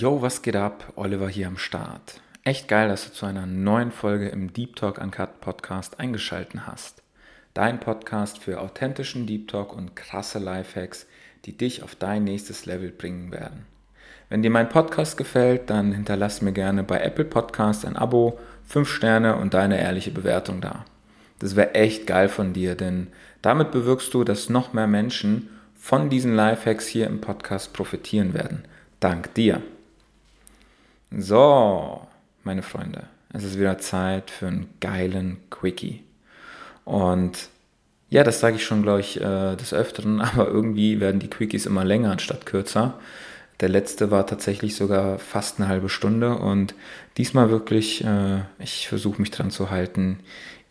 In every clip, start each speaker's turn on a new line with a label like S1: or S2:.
S1: Yo, was geht ab? Oliver hier am Start. Echt geil, dass du zu einer neuen Folge im Deep Talk Uncut Podcast eingeschalten hast. Dein Podcast für authentischen Deep Talk und krasse Lifehacks, die dich auf dein nächstes Level bringen werden. Wenn dir mein Podcast gefällt, dann hinterlass mir gerne bei Apple Podcast ein Abo, 5 Sterne und deine ehrliche Bewertung da. Das wäre echt geil von dir, denn damit bewirkst du, dass noch mehr Menschen von diesen Lifehacks hier im Podcast profitieren werden. Dank dir. So, meine Freunde, es ist wieder Zeit für einen geilen Quickie. Und ja, das sage ich schon, glaube ich, äh, des Öfteren, aber irgendwie werden die Quickies immer länger anstatt kürzer. Der letzte war tatsächlich sogar fast eine halbe Stunde und diesmal wirklich, äh, ich versuche mich dran zu halten,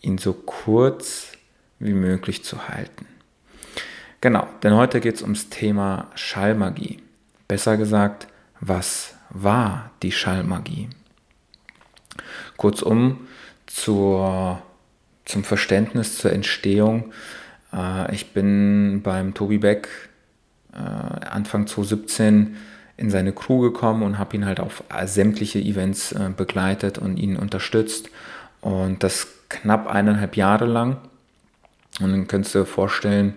S1: ihn so kurz wie möglich zu halten. Genau, denn heute geht es ums Thema Schallmagie. Besser gesagt, was war die Schallmagie? Kurzum, zur, zum Verständnis, zur Entstehung. Äh, ich bin beim Tobi Beck äh, Anfang 2017 in seine Crew gekommen und habe ihn halt auf sämtliche Events äh, begleitet und ihn unterstützt. Und das knapp eineinhalb Jahre lang. Und dann könntest du dir vorstellen,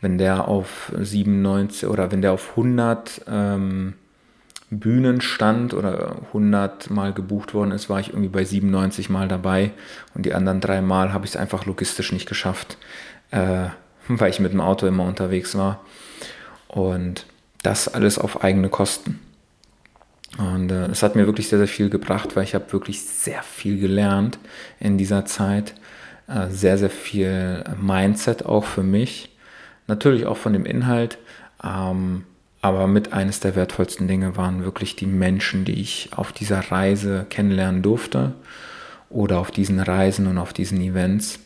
S1: wenn der auf 97 oder wenn der auf 100 ähm, Bühnen stand oder 100 Mal gebucht worden ist, war ich irgendwie bei 97 Mal dabei und die anderen drei Mal habe ich es einfach logistisch nicht geschafft, äh, weil ich mit dem Auto immer unterwegs war und das alles auf eigene Kosten. Und äh, es hat mir wirklich sehr, sehr viel gebracht, weil ich habe wirklich sehr viel gelernt in dieser Zeit. Äh, sehr, sehr viel Mindset auch für mich. Natürlich auch von dem Inhalt. Ähm, aber mit eines der wertvollsten Dinge waren wirklich die Menschen, die ich auf dieser Reise kennenlernen durfte oder auf diesen Reisen und auf diesen Events.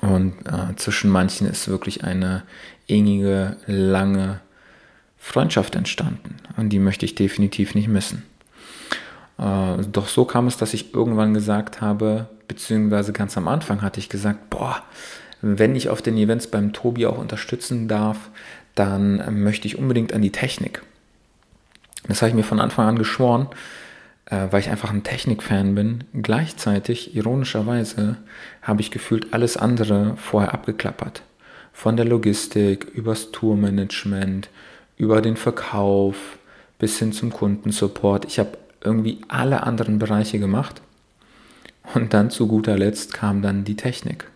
S1: Und äh, zwischen manchen ist wirklich eine innige, lange Freundschaft entstanden. Und die möchte ich definitiv nicht missen. Äh, doch so kam es, dass ich irgendwann gesagt habe, beziehungsweise ganz am Anfang hatte ich gesagt, boah, wenn ich auf den Events beim Tobi auch unterstützen darf, dann möchte ich unbedingt an die Technik. Das habe ich mir von Anfang an geschworen, äh, weil ich einfach ein Technikfan bin. Gleichzeitig, ironischerweise, habe ich gefühlt alles andere vorher abgeklappert. Von der Logistik, übers Tourmanagement, über den Verkauf bis hin zum Kundensupport. Ich habe irgendwie alle anderen Bereiche gemacht. Und dann zu guter Letzt kam dann die Technik.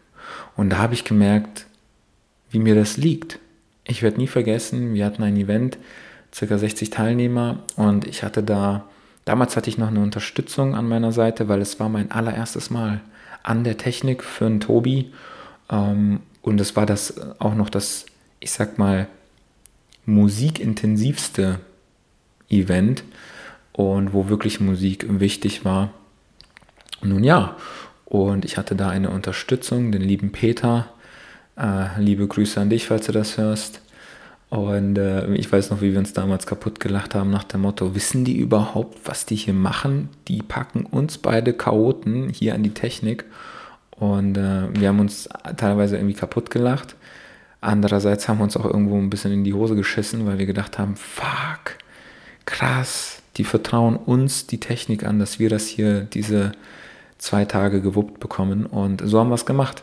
S1: Und da habe ich gemerkt, wie mir das liegt. Ich werde nie vergessen, wir hatten ein Event, ca. 60 Teilnehmer und ich hatte da, damals hatte ich noch eine Unterstützung an meiner Seite, weil es war mein allererstes Mal an der Technik für einen Tobi ähm, und es war das auch noch das, ich sag mal, musikintensivste Event und wo wirklich Musik wichtig war. Nun ja, und ich hatte da eine Unterstützung, den lieben Peter, äh, liebe Grüße an dich, falls du das hörst. Und äh, ich weiß noch, wie wir uns damals kaputt gelacht haben nach dem Motto, wissen die überhaupt, was die hier machen? Die packen uns beide Chaoten hier an die Technik. Und äh, wir haben uns teilweise irgendwie kaputt gelacht. Andererseits haben wir uns auch irgendwo ein bisschen in die Hose geschissen, weil wir gedacht haben, fuck, krass, die vertrauen uns die Technik an, dass wir das hier diese zwei Tage gewuppt bekommen. Und so haben wir es gemacht.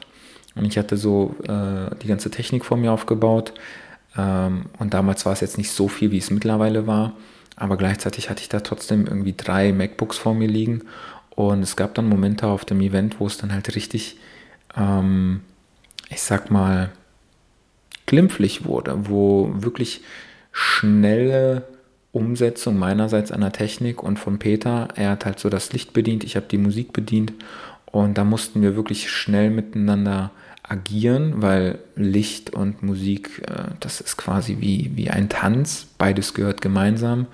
S1: Und ich hatte so äh, die ganze Technik vor mir aufgebaut. Ähm, und damals war es jetzt nicht so viel, wie es mittlerweile war. Aber gleichzeitig hatte ich da trotzdem irgendwie drei MacBooks vor mir liegen. Und es gab dann Momente auf dem Event, wo es dann halt richtig, ähm, ich sag mal, glimpflich wurde, wo wirklich schnelle Umsetzung meinerseits einer Technik und von Peter, er hat halt so das Licht bedient, ich habe die Musik bedient und da mussten wir wirklich schnell miteinander agieren, weil Licht und Musik, äh, das ist quasi wie, wie ein Tanz, beides gehört gemeinsam.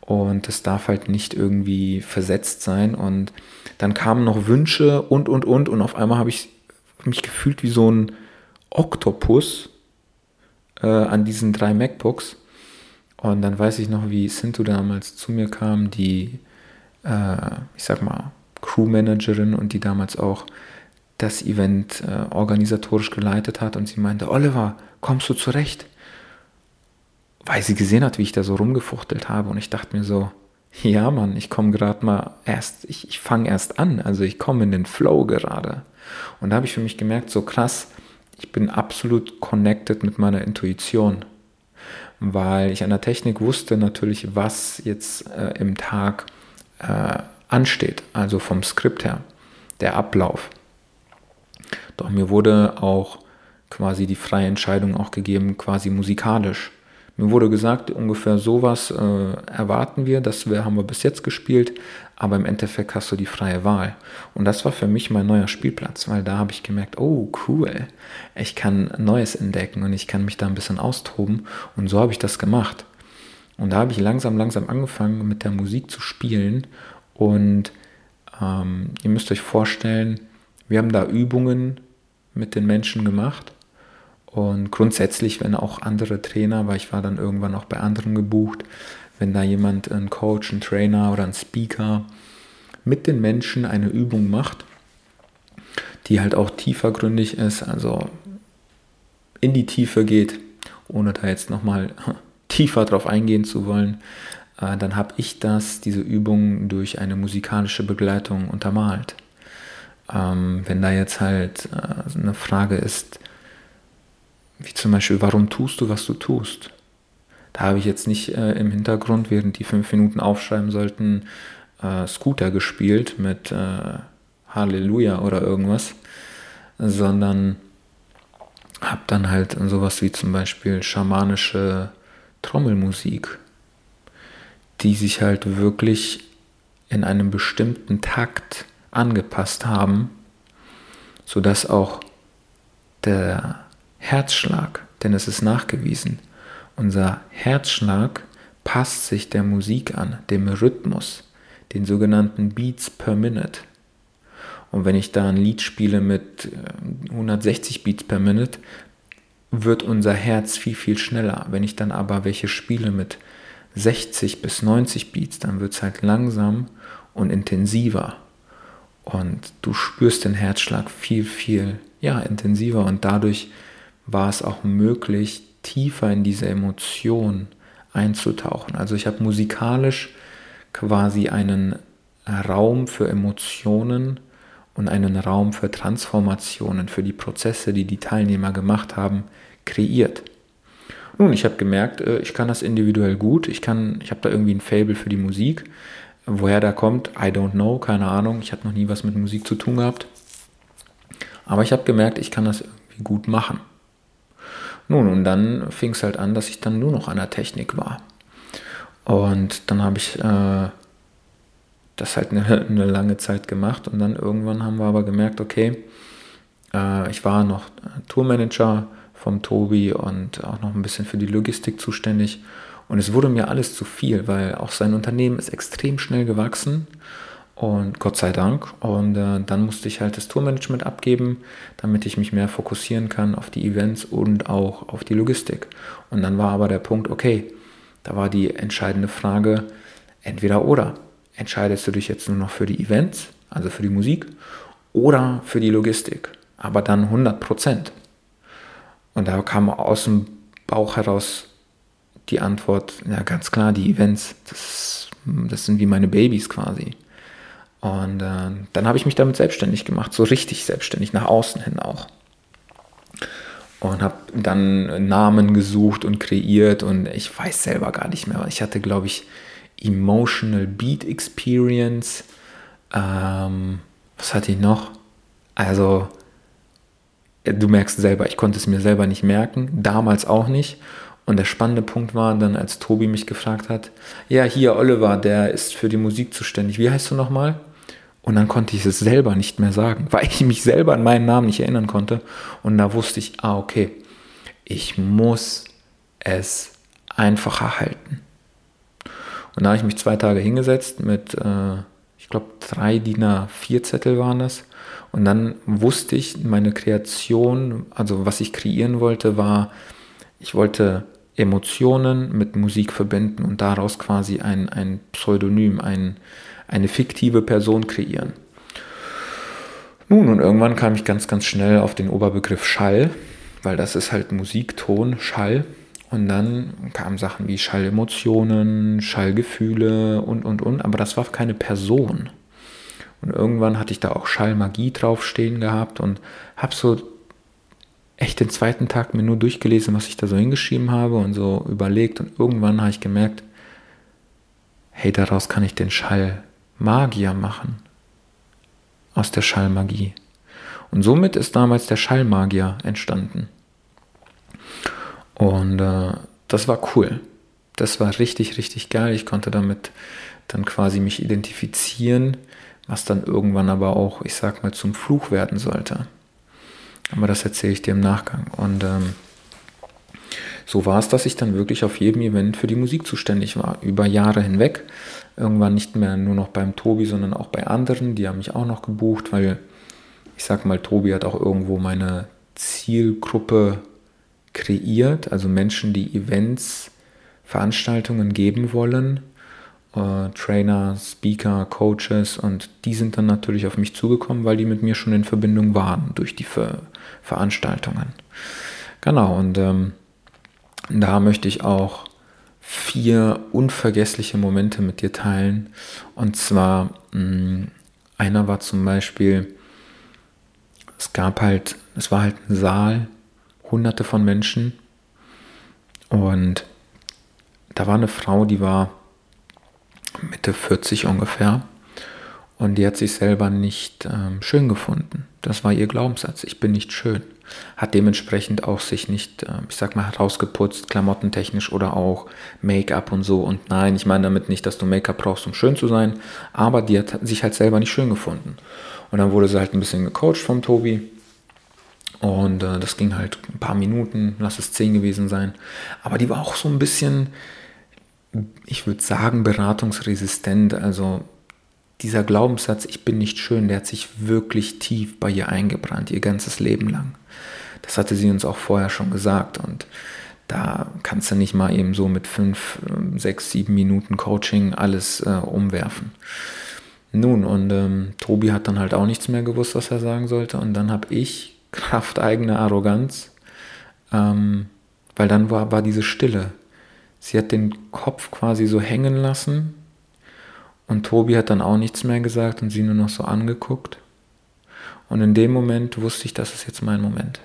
S1: Und das darf halt nicht irgendwie versetzt sein. Und dann kamen noch Wünsche und und und. Und auf einmal habe ich mich gefühlt wie so ein Oktopus äh, an diesen drei MacBooks. Und dann weiß ich noch, wie Sintu damals zu mir kam, die, äh, ich sag mal, Crewmanagerin und die damals auch das Event äh, organisatorisch geleitet hat und sie meinte, Oliver, kommst du zurecht? Weil sie gesehen hat, wie ich da so rumgefuchtelt habe und ich dachte mir so, ja Mann, ich komme gerade mal erst, ich, ich fange erst an, also ich komme in den Flow gerade. Und da habe ich für mich gemerkt, so krass, ich bin absolut connected mit meiner Intuition, weil ich an der Technik wusste natürlich, was jetzt äh, im Tag äh, ansteht, also vom Skript her, der Ablauf. Doch mir wurde auch quasi die freie Entscheidung auch gegeben, quasi musikalisch. Mir wurde gesagt, ungefähr sowas äh, erwarten wir, das haben wir bis jetzt gespielt, aber im Endeffekt hast du die freie Wahl. Und das war für mich mein neuer Spielplatz, weil da habe ich gemerkt, oh cool, ich kann Neues entdecken und ich kann mich da ein bisschen austoben und so habe ich das gemacht. Und da habe ich langsam, langsam angefangen mit der Musik zu spielen und ähm, ihr müsst euch vorstellen, wir haben da Übungen mit den Menschen gemacht und grundsätzlich, wenn auch andere Trainer, weil ich war dann irgendwann auch bei anderen gebucht, wenn da jemand, ein Coach, ein Trainer oder ein Speaker mit den Menschen eine Übung macht, die halt auch tiefergründig ist, also in die Tiefe geht, ohne da jetzt nochmal tiefer drauf eingehen zu wollen, äh, dann habe ich das, diese Übung durch eine musikalische Begleitung untermalt. Ähm, wenn da jetzt halt äh, eine Frage ist, wie zum Beispiel, warum tust du, was du tust? Da habe ich jetzt nicht äh, im Hintergrund, während die fünf Minuten aufschreiben sollten, äh, Scooter gespielt mit äh, Halleluja oder irgendwas, sondern habe dann halt sowas wie zum Beispiel schamanische Trommelmusik, die sich halt wirklich in einem bestimmten Takt angepasst haben, sodass auch der Herzschlag, denn es ist nachgewiesen, unser Herzschlag passt sich der Musik an, dem Rhythmus, den sogenannten Beats per Minute. Und wenn ich da ein Lied spiele mit 160 äh, Beats per Minute, wird unser Herz viel, viel schneller. Wenn ich dann aber welche spiele mit 60 bis 90 Beats, dann wird es halt langsam und intensiver. Und du spürst den Herzschlag viel, viel ja, intensiver und dadurch war es auch möglich, tiefer in diese Emotion einzutauchen. Also ich habe musikalisch quasi einen Raum für Emotionen und einen Raum für Transformationen, für die Prozesse, die die Teilnehmer gemacht haben, kreiert. Nun, ich habe gemerkt, äh, ich kann das individuell gut. Ich kann, ich habe da irgendwie ein Fable für die Musik. Woher da kommt, I don't know, keine Ahnung. Ich habe noch nie was mit Musik zu tun gehabt. Aber ich habe gemerkt, ich kann das irgendwie gut machen. Nun, und dann fing es halt an, dass ich dann nur noch an der Technik war. Und dann habe ich äh, das halt eine, eine, lange Zeit gemacht und dann irgendwann haben wir aber gemerkt, okay, äh, ich war noch Tourmanager vom Tobi und auch noch ein bisschen für die Logistik zuständig. Und es wurde mir alles zu viel, weil auch sein Unternehmen ist extrem schnell gewachsen und Gott sei Dank. Und äh, dann musste ich halt das Tourmanagement abgeben, damit ich mich mehr fokussieren kann auf die Events und auch auf die Logistik. Und dann war aber der Punkt, okay, da war die entscheidende Frage, entweder oder. Entscheidest du dich jetzt nur noch für die Events, also für die Musik, oder für die Logistik? Aber dann 100 Prozent. Und da kam aus dem Bauch heraus die Antwort, ja ganz klar, die Events, das, das sind wie meine Babys quasi. Und äh, dann habe ich mich damit selbstständig gemacht, so richtig selbstständig, nach außen hin auch. Und habe dann Namen gesucht und kreiert und ich weiß selber gar nicht mehr. Ich hatte, glaube ich, Emotional Beat Experience. Ähm, was hatte ich noch? Also, du merkst selber, ich konnte es mir selber nicht merken, damals auch nicht. Und der spannende Punkt war dann, als Tobi mich gefragt hat, ja, hier Oliver, der ist für die Musik zuständig. Wie heißt du nochmal? Und dann konnte ich es selber nicht mehr sagen, weil ich mich selber an meinen Namen nicht erinnern konnte. Und da wusste ich, ah, okay, ich muss es einfacher halten. Und da habe ich mich zwei Tage hingesetzt mit, äh, ich glaube, drei DIN A4 Zettel waren das. Und dann wusste ich, meine Kreation, also was ich kreieren wollte, war, ich wollte Emotionen mit Musik verbinden und daraus quasi ein, ein Pseudonym, ein, eine fiktive Person kreieren. Nun, und irgendwann kam ich ganz, ganz schnell auf den Oberbegriff Schall, weil das ist halt Musikton, Schall. Und dann kamen Sachen wie Schallemotionen, Schallgefühle und, und, und. Aber das war keine Person. Und irgendwann hatte ich da auch Schallmagie draufstehen gehabt und habe so echt den zweiten Tag mir nur durchgelesen, was ich da so hingeschrieben habe und so überlegt. Und irgendwann habe ich gemerkt, hey, daraus kann ich den Schallmagier machen. Aus der Schallmagie. Und somit ist damals der Schallmagier entstanden. Und äh, das war cool. Das war richtig, richtig geil. Ich konnte damit dann quasi mich identifizieren, was dann irgendwann aber auch, ich sag mal, zum Fluch werden sollte. Aber das erzähle ich dir im Nachgang. Und ähm, so war es, dass ich dann wirklich auf jedem Event für die Musik zuständig war, über Jahre hinweg. Irgendwann nicht mehr nur noch beim Tobi, sondern auch bei anderen. Die haben mich auch noch gebucht, weil ich sag mal, Tobi hat auch irgendwo meine Zielgruppe kreiert, also Menschen, die Events, Veranstaltungen geben wollen, äh, Trainer, Speaker, Coaches und die sind dann natürlich auf mich zugekommen, weil die mit mir schon in Verbindung waren durch die Ver Veranstaltungen. Genau, und ähm, da möchte ich auch vier unvergessliche Momente mit dir teilen. Und zwar, mh, mm, einer war zum Beispiel, es gab halt, es war halt ein Saal, hunderte von Menschen. Und da war eine Frau, die war Mitte 40 ungefähr. Und die hat sich selber nicht ähm, schön gefunden. Das war ihr Glaubenssatz. Ich bin nicht schön. Hat dementsprechend auch sich nicht, äh, ich sag mal, herausgeputzt, klamottentechnisch oder auch Make-up und so. Und nein, ich meine damit nicht, dass du Make-up brauchst, um schön zu sein. Aber die hat sich halt selber nicht schön gefunden. Und dann wurde sie halt ein bisschen gecoacht vom Tobi. Und äh, das ging halt ein paar Minuten, lass es zehn gewesen sein. Aber die war auch so ein bisschen, ich würde sagen, beratungsresistent. Also dieser Glaubenssatz, ich bin nicht schön, der hat sich wirklich tief bei ihr eingebrannt, ihr ganzes Leben lang. Das hatte sie uns auch vorher schon gesagt. Und da kannst du nicht mal eben so mit fünf, ähm, sechs, sieben Minuten Coaching alles äh, umwerfen. Nun, und ähm, Tobi hat dann halt auch nichts mehr gewusst, was er sagen sollte. Und dann habe ich Kraft eigener Arroganz, ähm, weil dann war, war diese Stille. Sie hat den Kopf quasi so hängen lassen und Tobi hat dann auch nichts mehr gesagt und sie nur noch so angeguckt. Und in dem Moment wusste ich, das ist jetzt mein Moment.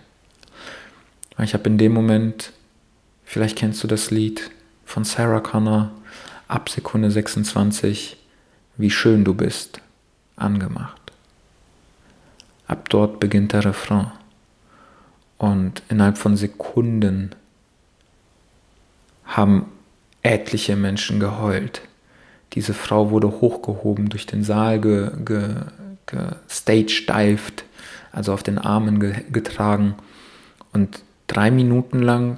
S1: Ich habe in dem Moment, vielleicht kennst du das Lied von Sarah Connor, ab Sekunde 26, wie schön du bist, angemacht. Ab dort beginnt der Refrain. Und innerhalb von Sekunden haben etliche Menschen geheult. Diese Frau wurde hochgehoben, durch den Saal gestagedived, ge, also auf den Armen ge, getragen. Und drei Minuten lang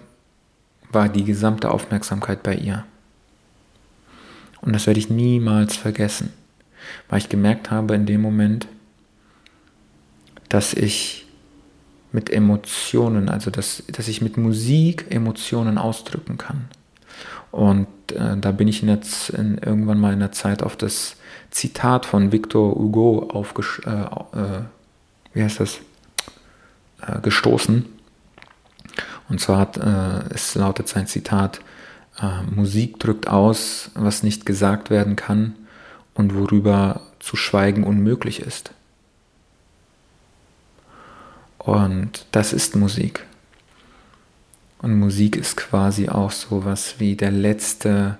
S1: war die gesamte Aufmerksamkeit bei ihr. Und das werde ich niemals vergessen, weil ich gemerkt habe in dem Moment, dass ich mit Emotionen, also dass, dass ich mit Musik Emotionen ausdrücken kann. Und äh, da bin ich jetzt in, irgendwann mal in der Zeit auf das Zitat von Victor Hugo aufgesch äh, äh, wie heißt das? Äh, gestoßen. Und zwar hat, äh, es lautet sein Zitat, äh, Musik drückt aus, was nicht gesagt werden kann und worüber zu schweigen unmöglich ist. Und das ist Musik. Und Musik ist quasi auch so was wie der letzte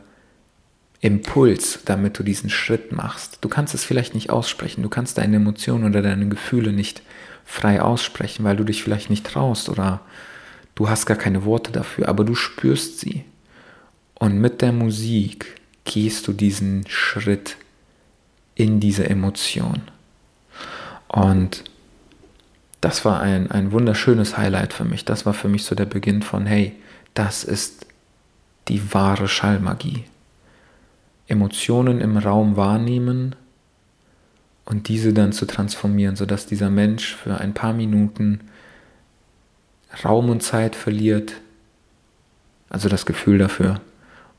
S1: Impuls, damit du diesen Schritt machst. Du kannst es vielleicht nicht aussprechen, du kannst deine Emotionen oder deine Gefühle nicht frei aussprechen, weil du dich vielleicht nicht traust oder du hast gar keine Worte dafür, aber du spürst sie. Und mit der Musik gehst du diesen Schritt in diese Emotion. Und das war ein, ein wunderschönes Highlight für mich. Das war für mich so der Beginn von, hey, das ist die wahre Schallmagie. Emotionen im Raum wahrnehmen und diese dann zu transformieren, sodass dieser Mensch für ein paar Minuten Raum und Zeit verliert, also das Gefühl dafür,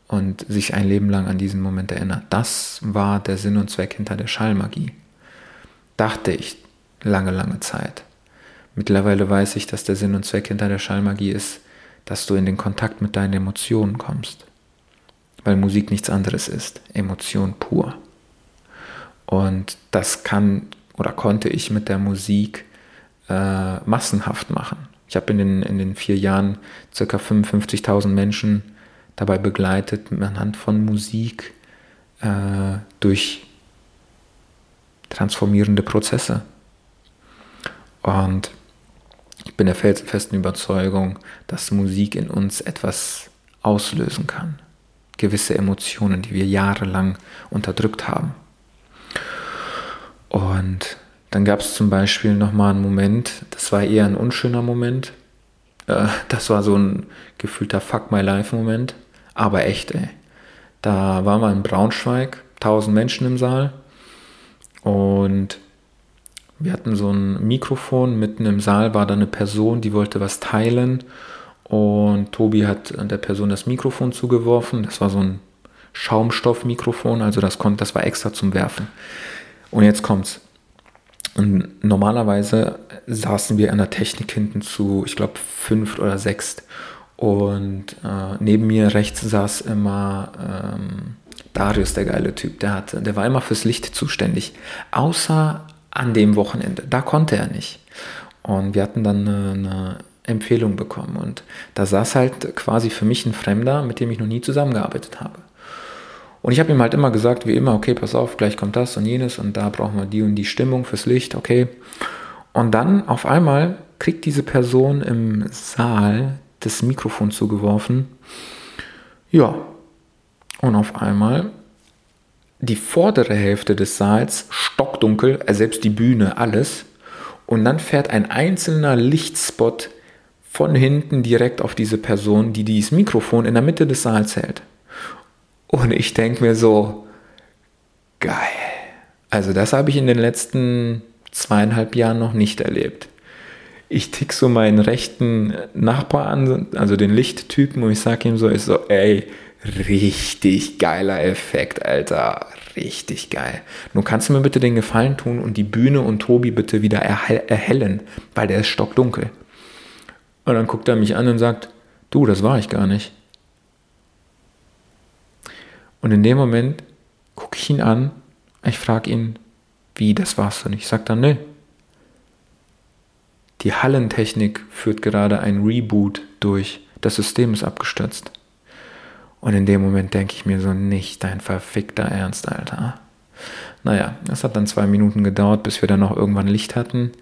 S1: und sich ein Leben lang an diesen Moment erinnert. Das war der Sinn und Zweck hinter der Schallmagie. Dachte ich lange, lange Zeit. Mittlerweile weiß ich, dass der Sinn und Zweck hinter der Schallmagie ist, dass du in den Kontakt mit deinen Emotionen kommst. Weil Musik nichts anderes ist. Emotion pur. Und das kann oder konnte ich mit der Musik äh, massenhaft machen. Ich habe in den, in den vier Jahren ca. 55.000 Menschen dabei begleitet, anhand von Musik äh, durch transformierende Prozesse. Und ich bin der felsenfesten Überzeugung, dass Musik in uns etwas auslösen kann. Gewisse Emotionen, die wir jahrelang unterdrückt haben. Und dann gab es zum Beispiel nochmal einen Moment, das war eher ein unschöner Moment. Äh, das war so ein gefühlter Fuck My Life Moment, aber echt, ey. Da waren wir in Braunschweig, 1000 Menschen im Saal und wir hatten so ein Mikrofon, mitten im Saal war da eine Person, die wollte was teilen und Tobi hat der Person das Mikrofon zugeworfen. Das war so ein Schaumstoffmikrofon, also das konnte, das war extra zum Werfen. Und jetzt kommt's. Und normalerweise saßen wir an der Technik hinten zu, ich glaube, fünft oder sechst. Und äh, neben mir rechts saß immer ähm, Darius, der geile Typ. Der, hatte, der war immer fürs Licht zuständig. Außer an dem Wochenende. Da konnte er nicht. Und wir hatten dann eine, eine Empfehlung bekommen. Und da saß halt quasi für mich ein Fremder, mit dem ich noch nie zusammengearbeitet habe. Und ich habe ihm halt immer gesagt, wie immer, okay, pass auf, gleich kommt das und jenes und da brauchen wir die und die Stimmung fürs Licht, okay. Und dann auf einmal kriegt diese Person im Saal das Mikrofon zugeworfen. Ja. Und auf einmal die vordere Hälfte des Saals stockdunkel, äh, selbst die Bühne, alles. Und dann fährt ein einzelner Lichtspot von hinten direkt auf diese Person, die dieses Mikrofon in der Mitte des Saals hält. Und ich denke mir so, geil. Also das habe ich in den letzten zweieinhalb Jahren noch nicht erlebt. Ich tick so meinen rechten Nachbar an, also den Lichttypen, und ich sage ihm so, ich so, ey, Richtig geiler Effekt, Alter. Richtig geil. Nun kannst du mir bitte den Gefallen tun und die Bühne und Tobi bitte wieder erhellen, weil der ist stockdunkel. Und dann guckt er mich an und sagt, du, das war ich gar nicht. Und in dem Moment gucke ich ihn an, ich frage ihn, wie, das warst du nicht? Ich sage dann, ne. Die Hallentechnik führt gerade ein Reboot durch. Das System ist abgestürzt. Und in dem Moment denke ich mir so, nicht dein verfickter Ernst, Alter. Naja, es hat dann zwei Minuten gedauert, bis wir dann noch irgendwann Licht hatten.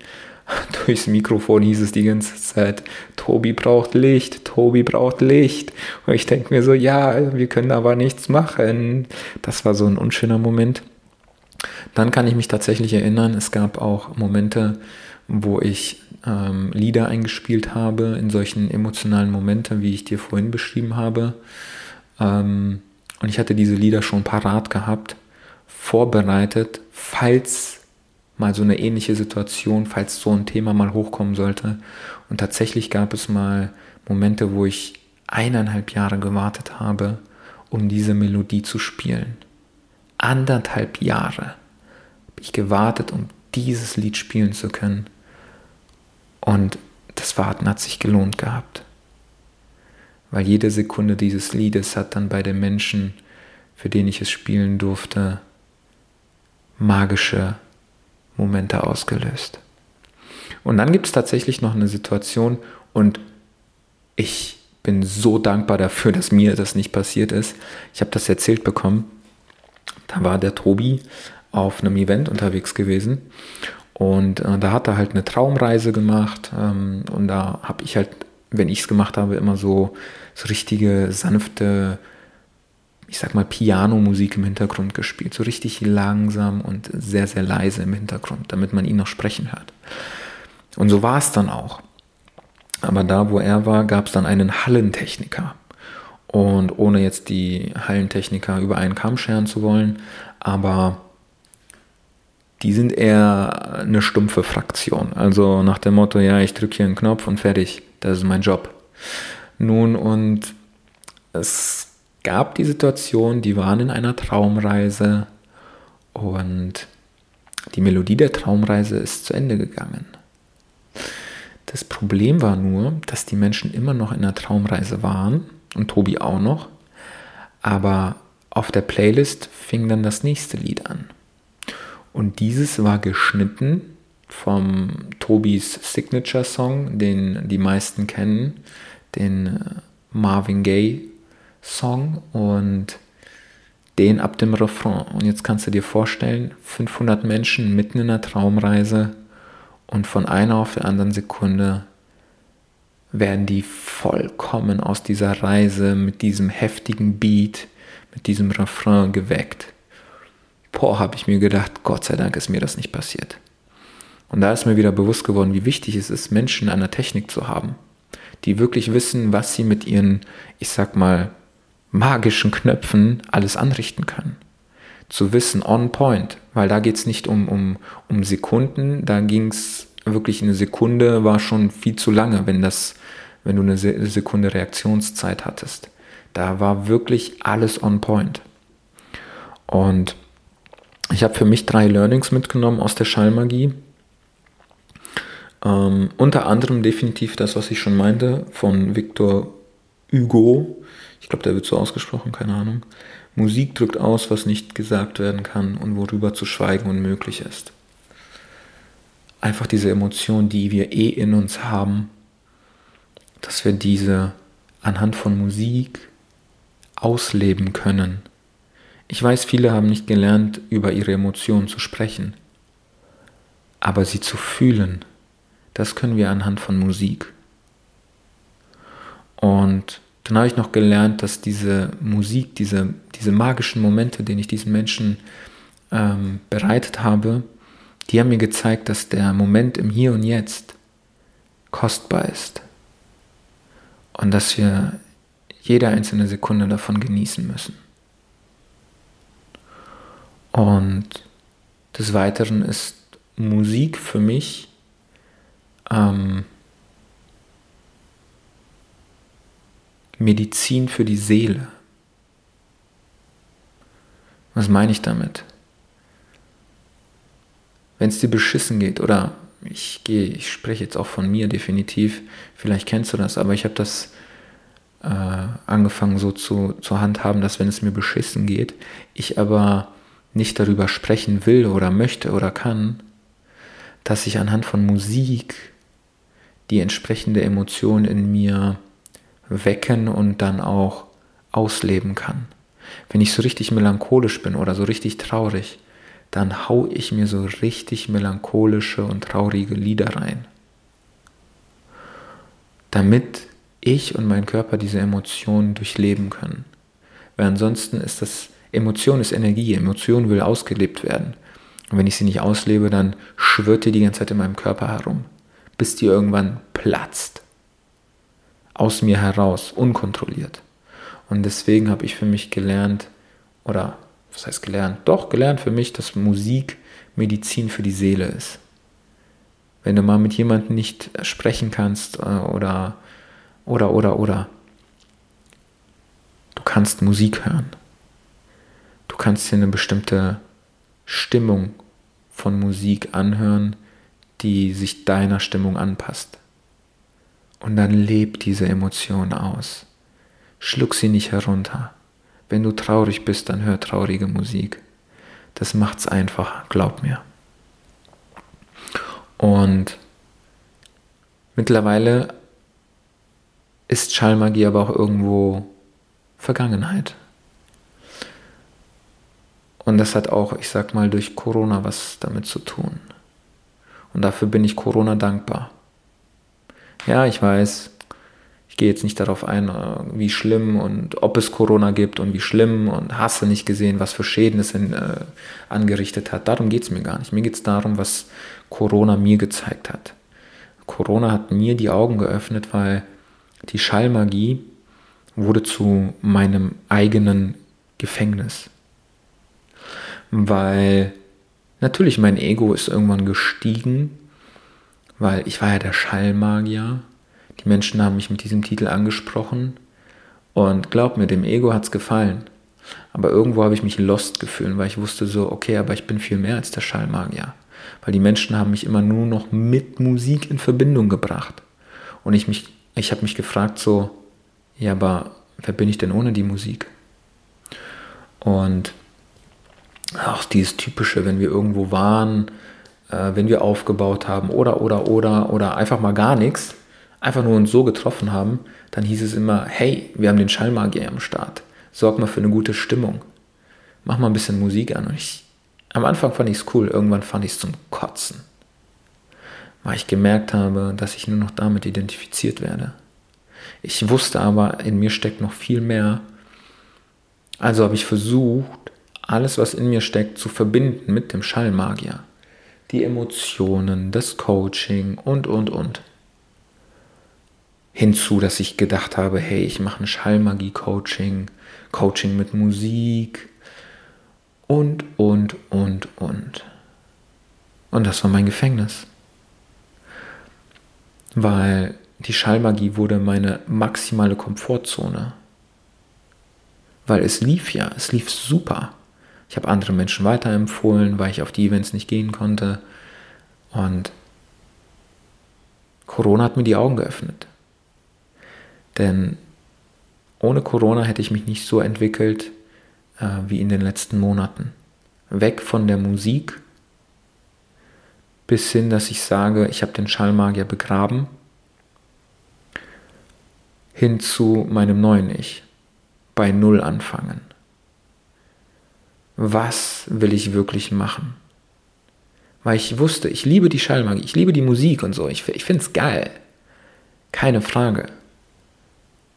S1: Durchs Mikrofon hieß es die ganze Zeit, Tobi braucht Licht, Tobi braucht Licht. Und ich denke mir so, ja, wir können aber nichts machen. Das war so ein unschöner Moment. Dann kann ich mich tatsächlich erinnern, es gab auch Momente, wo ich ähm, Lieder eingespielt habe, in solchen emotionalen Momenten, wie ich dir vorhin beschrieben habe. Ähm, und ich hatte diese Lieder schon parat gehabt, vorbereitet, falls mal so eine ähnliche Situation, falls so ein Thema mal hochkommen sollte. Und tatsächlich gab es mal Momente, wo ich eineinhalb Jahre gewartet habe, um diese Melodie zu spielen. Anderthalb Jahre habe ich gewartet, um dieses Lied spielen zu können. Und das Warten hat sich gelohnt gehabt. Weil jede Sekunde dieses Liedes hat dann bei den Menschen, für den ich es spielen durfte, magische Momente ausgelöst. Und dann gibt es tatsächlich noch eine Situation und ich bin so dankbar dafür, dass mir das nicht passiert ist. Ich habe das erzählt bekommen. Da war der Tobi auf einem Event unterwegs gewesen und äh, da hat er halt eine Traumreise gemacht ähm, und da habe ich halt wenn ich es gemacht habe, immer so, so richtige sanfte, ich sag mal, Piano-Musik im Hintergrund gespielt. So richtig langsam und sehr, sehr leise im Hintergrund, damit man ihn noch sprechen hört. Und so war es dann auch. Aber da, wo er war, gab es dann einen Hallentechniker. Und ohne jetzt die Hallentechniker über einen Kamm scheren zu wollen, aber die sind eher eine stumpfe Fraktion. Also nach dem Motto, ja, ich drücke hier einen Knopf und fertig. Das ist mein Job. Nun, und es gab die Situation, die waren in einer Traumreise und die Melodie der Traumreise ist zu Ende gegangen. Das Problem war nur, dass die Menschen immer noch in der Traumreise waren und Tobi auch noch, aber auf der Playlist fing dann das nächste Lied an. Und dieses war geschnitten vom Tobis Signature Song, den die meisten kennen, den äh, Marvin Gaye Song und den ab dem Refrain. Und jetzt kannst du dir vorstellen, 500 Menschen mitten in der Traumreise und von einer auf der anderen Sekunde werden die vollkommen aus dieser Reise mit diesem heftigen Beat, mit diesem Refrain geweckt. Boah, habe ich mir gedacht, Gott sei Dank ist mir das nicht passiert. Und da ist mir wieder bewusst geworden, wie wichtig es ist, Menschen an der Technik zu haben, die wirklich wissen, was sie mit ihren, ich sag mal, magischen Knöpfen alles anrichten können. Zu wissen, on point, weil da geht es nicht um, um, um Sekunden, da ging es wirklich eine Sekunde, war schon viel zu lange, wenn, das, wenn du eine Sekunde Reaktionszeit hattest. Da war wirklich alles on point. Und ich habe für mich drei Learnings mitgenommen aus der Schallmagie. Ähm, unter anderem definitiv das, was ich schon meinte, von Victor Hugo. Ich glaube, der wird so ausgesprochen, keine Ahnung. Musik drückt aus, was nicht gesagt werden kann und worüber zu schweigen unmöglich ist. Einfach diese Emotion, die wir eh in uns haben, dass wir diese anhand von Musik ausleben können. Ich weiß, viele haben nicht gelernt, über ihre Emotionen zu sprechen, aber sie zu fühlen, das können wir anhand von Musik. Und dann habe ich noch gelernt, dass diese Musik, diese, diese magischen Momente, den ich diesen Menschen ähm, bereitet habe, die haben mir gezeigt, dass der Moment im Hier und Jetzt kostbar ist. Und dass wir jede einzelne Sekunde davon genießen müssen. Und des Weiteren ist Musik für mich ähm, Medizin für die Seele. Was meine ich damit? Wenn es dir beschissen geht, oder ich gehe, ich spreche jetzt auch von mir definitiv, vielleicht kennst du das, aber ich habe das äh, angefangen so zu, zu handhaben, dass wenn es mir beschissen geht, ich aber nicht darüber sprechen will oder möchte oder kann, dass ich anhand von Musik die entsprechende Emotion in mir wecken und dann auch ausleben kann. Wenn ich so richtig melancholisch bin oder so richtig traurig, dann hau ich mir so richtig melancholische und traurige Lieder rein. Damit ich und mein Körper diese Emotionen durchleben können. Weil ansonsten ist das, Emotion ist Energie, Emotion will ausgelebt werden. Und wenn ich sie nicht auslebe, dann schwirrt die die ganze Zeit in meinem Körper herum bis die irgendwann platzt. Aus mir heraus, unkontrolliert. Und deswegen habe ich für mich gelernt, oder was heißt gelernt? Doch, gelernt für mich, dass Musik Medizin für die Seele ist. Wenn du mal mit jemandem nicht sprechen kannst äh, oder, oder, oder, oder, du kannst Musik hören. Du kannst dir eine bestimmte Stimmung von Musik anhören, die sich deiner Stimmung anpasst. Und dann leb diese Emotion aus. Schluck sie nicht herunter. Wenn du traurig bist, dann hör traurige Musik. Das macht's einfacher, glaub mir. Und mittlerweile ist Schallmagie aber auch irgendwo Vergangenheit. Und das hat auch, ich sag mal, durch Corona was damit zu tun. Und dafür bin ich Corona dankbar. Ja, ich weiß, ich gehe jetzt nicht darauf ein, äh, wie schlimm und ob es Corona gibt und wie schlimm und hasse nicht gesehen, was für Schäden es in, äh, angerichtet hat. Darum geht es mir gar nicht. Mir geht es darum, was Corona mir gezeigt hat. Corona hat mir die Augen geöffnet, weil die Schallmagie wurde zu meinem eigenen Gefängnis. Weil Natürlich, mein Ego ist irgendwann gestiegen, weil ich war ja der Schallmagier. Die Menschen haben mich mit diesem Titel angesprochen und glaub mir, dem Ego hat es gefallen. Aber irgendwo habe ich mich lost gefühlt, weil ich wusste so, okay, aber ich bin viel mehr als der Schallmagier. Weil die Menschen haben mich immer nur noch mit Musik in Verbindung gebracht. Und ich, mich, ich habe mich gefragt so, ja, aber wer bin ich denn ohne die Musik? Und auch dieses typische, wenn wir irgendwo waren, äh, wenn wir aufgebaut haben oder, oder, oder, oder einfach mal gar nichts, einfach nur uns so getroffen haben, dann hieß es immer, hey, wir haben den Schallmagier am Start. Sorg mal für eine gute Stimmung. Mach mal ein bisschen Musik an. Und ich, am Anfang fand ich es cool, irgendwann fand ich es zum Kotzen. Weil ich gemerkt habe, dass ich nur noch damit identifiziert werde. Ich wusste aber, in mir steckt noch viel mehr. Also habe ich versucht, alles, was in mir steckt, zu verbinden mit dem Schallmagier. Die Emotionen, das Coaching und, und, und. Hinzu, dass ich gedacht habe, hey, ich mache ein Schallmagie-Coaching, Coaching mit Musik und, und, und, und. Und das war mein Gefängnis. Weil die Schallmagie wurde meine maximale Komfortzone. Weil es lief ja, es lief super. Ich habe andere Menschen weiterempfohlen, weil ich auf die Events nicht gehen konnte. Und Corona hat mir die Augen geöffnet. Denn ohne Corona hätte ich mich nicht so entwickelt äh, wie in den letzten Monaten. Weg von der Musik bis hin, dass ich sage, ich habe den Schallmagier begraben, hin zu meinem neuen Ich, bei Null anfangen was will ich wirklich machen? Weil ich wusste, ich liebe die Schallmagie, ich liebe die Musik und so, ich, ich finde es geil. Keine Frage.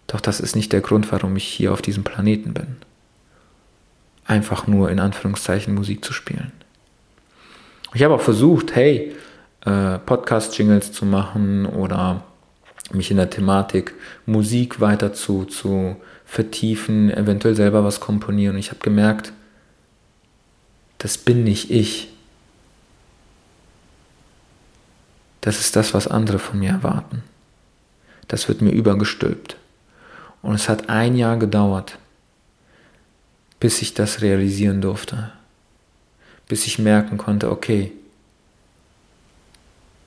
S1: Doch das ist nicht der Grund, warum ich hier auf diesem Planeten bin. Einfach nur in Anführungszeichen Musik zu spielen. Ich habe auch versucht, hey, äh, Podcast-Jingles zu machen oder mich in der Thematik Musik weiter zu, zu vertiefen, eventuell selber was komponieren. Ich habe gemerkt, das bin nicht ich. Das ist das, was andere von mir erwarten. Das wird mir übergestülpt. Und es hat ein Jahr gedauert, bis ich das realisieren durfte. Bis ich merken konnte, okay,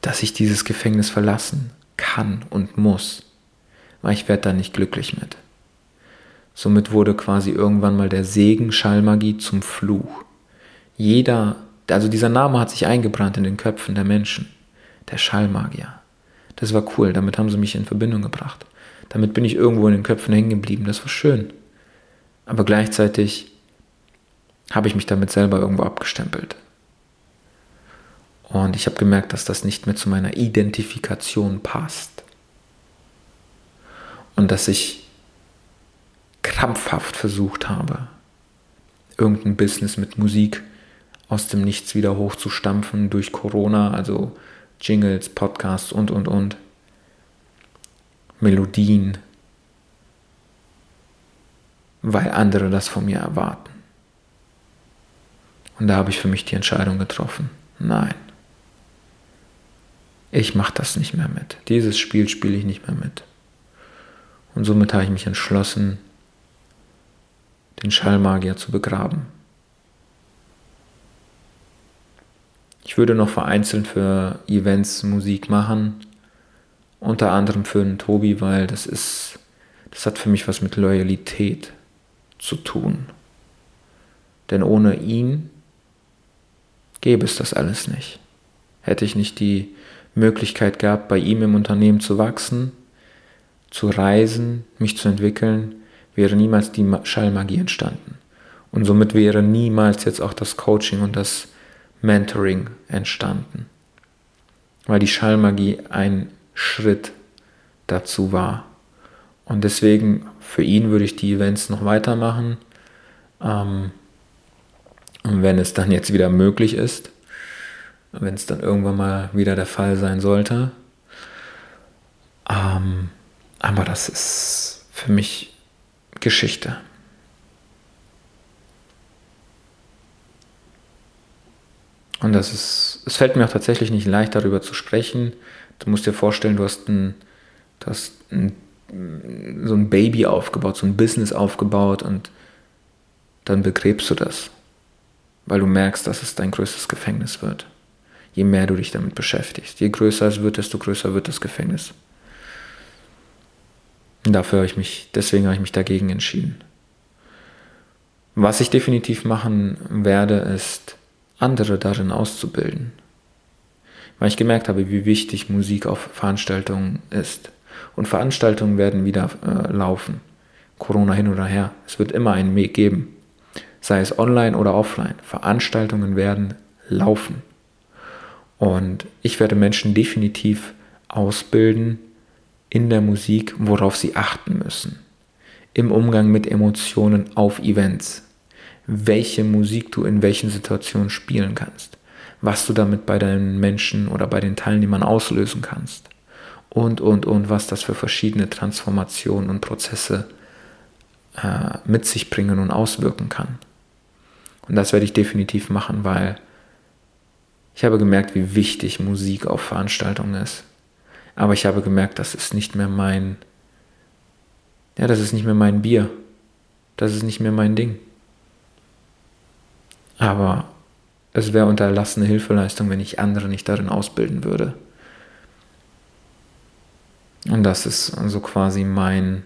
S1: dass ich dieses Gefängnis verlassen kann und muss, weil ich werde da nicht glücklich mit. Somit wurde quasi irgendwann mal der Segen Schallmagie zum Fluch. Jeder, also dieser Name hat sich eingebrannt in den Köpfen der Menschen. Der Schallmagier. Das war cool, damit haben sie mich in Verbindung gebracht. Damit bin ich irgendwo in den Köpfen hängen geblieben, das war schön. Aber gleichzeitig habe ich mich damit selber irgendwo abgestempelt. Und ich habe gemerkt, dass das nicht mehr zu meiner Identifikation passt. Und dass ich krampfhaft versucht habe, irgendein Business mit Musik aus dem Nichts wieder hochzustampfen durch Corona, also Jingles, Podcasts und, und, und. Melodien, weil andere das von mir erwarten. Und da habe ich für mich die Entscheidung getroffen. Nein. Ich mache das nicht mehr mit. Dieses Spiel spiele ich nicht mehr mit. Und somit habe ich mich entschlossen, den Schallmagier zu begraben. Ich würde noch vereinzelt für Events Musik machen, unter anderem für den Tobi, weil das ist, das hat für mich was mit Loyalität zu tun. Denn ohne ihn gäbe es das alles nicht. Hätte ich nicht die Möglichkeit gehabt, bei ihm im Unternehmen zu wachsen, zu reisen, mich zu entwickeln, wäre niemals die Schallmagie entstanden. Und somit wäre niemals jetzt auch das Coaching und das Mentoring entstanden, weil die Schallmagie ein Schritt dazu war. Und deswegen für ihn würde ich die Events noch weitermachen. Ähm, und wenn es dann jetzt wieder möglich ist, wenn es dann irgendwann mal wieder der Fall sein sollte. Ähm, aber das ist für mich Geschichte. Und das ist, es fällt mir auch tatsächlich nicht leicht, darüber zu sprechen. Du musst dir vorstellen, du hast ein, du hast ein, so ein Baby aufgebaut, so ein Business aufgebaut und dann begräbst du das, weil du merkst, dass es dein größtes Gefängnis wird. je mehr du dich damit beschäftigst. Je größer es wird, desto größer wird das Gefängnis. Und dafür habe ich mich, deswegen habe ich mich dagegen entschieden. Was ich definitiv machen werde, ist, andere darin auszubilden. Weil ich gemerkt habe, wie wichtig Musik auf Veranstaltungen ist. Und Veranstaltungen werden wieder äh, laufen. Corona hin oder her. Es wird immer einen Weg geben. Sei es online oder offline. Veranstaltungen werden laufen. Und ich werde Menschen definitiv ausbilden in der Musik, worauf sie achten müssen. Im Umgang mit Emotionen auf Events. Welche Musik du in welchen Situationen spielen kannst. Was du damit bei deinen Menschen oder bei den Teilnehmern auslösen kannst. Und, und, und, was das für verschiedene Transformationen und Prozesse äh, mit sich bringen und auswirken kann. Und das werde ich definitiv machen, weil ich habe gemerkt, wie wichtig Musik auf Veranstaltungen ist. Aber ich habe gemerkt, das ist nicht mehr mein, ja, das ist nicht mehr mein Bier. Das ist nicht mehr mein Ding. Aber es wäre unterlassene Hilfeleistung, wenn ich andere nicht darin ausbilden würde. Und das ist also quasi mein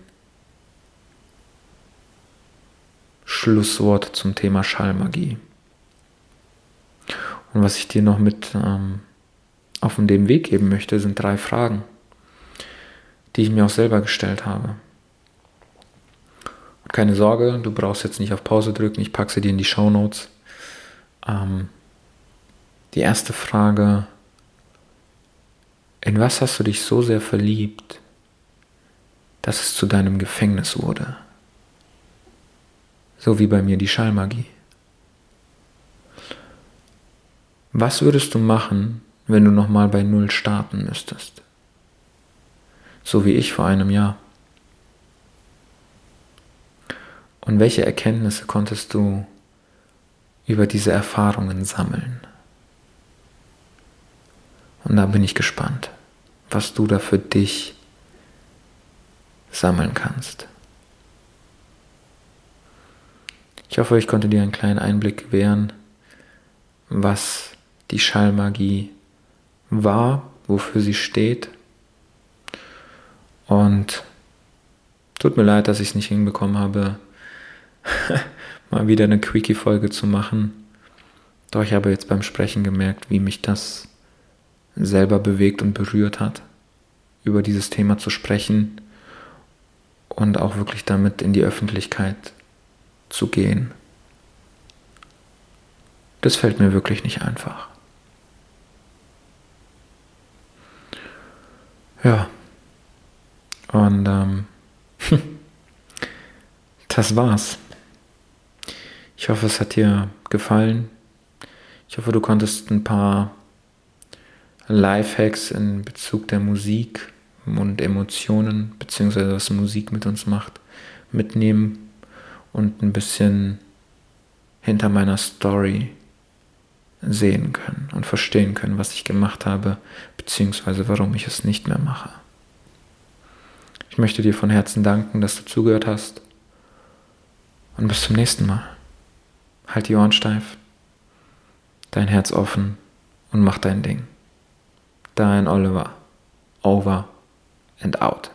S1: Schlusswort zum Thema Schallmagie. Und was ich dir noch mit ähm, auf dem Weg geben möchte, sind drei Fragen, die ich mir auch selber gestellt habe. Und keine Sorge, du brauchst jetzt nicht auf Pause drücken, ich packe sie dir in die Show Notes. Ähm, die erste Frage, in was hast du dich so sehr verliebt, dass es zu deinem Gefängnis wurde? So wie bei mir die Schallmagie. Was würdest du machen, wenn du nochmal bei Null starten müsstest? So wie ich vor einem Jahr. Und welche Erkenntnisse konntest du über diese Erfahrungen sammeln? Und da bin ich gespannt, was du da für dich sammeln kannst. Ich hoffe, ich konnte dir einen kleinen Einblick gewähren, was die Schallmagie war, wofür sie steht. Und tut mir leid, dass ich es nicht hinbekommen habe, mal wieder eine Quickie-Folge zu machen. Doch ich habe jetzt beim Sprechen gemerkt, wie mich das selber bewegt und berührt hat, über dieses Thema zu sprechen und auch wirklich damit in die Öffentlichkeit zu gehen. Das fällt mir wirklich nicht einfach. Ja. Und ähm, das war's. Ich hoffe, es hat dir gefallen. Ich hoffe, du konntest ein paar Lifehacks in Bezug der Musik und Emotionen, beziehungsweise was Musik mit uns macht, mitnehmen und ein bisschen hinter meiner Story sehen können und verstehen können, was ich gemacht habe, beziehungsweise warum ich es nicht mehr mache. Ich möchte dir von Herzen danken, dass du zugehört hast und bis zum nächsten Mal. Halt die Ohren steif, dein Herz offen und mach dein Ding. Dein Oliver. Over and out.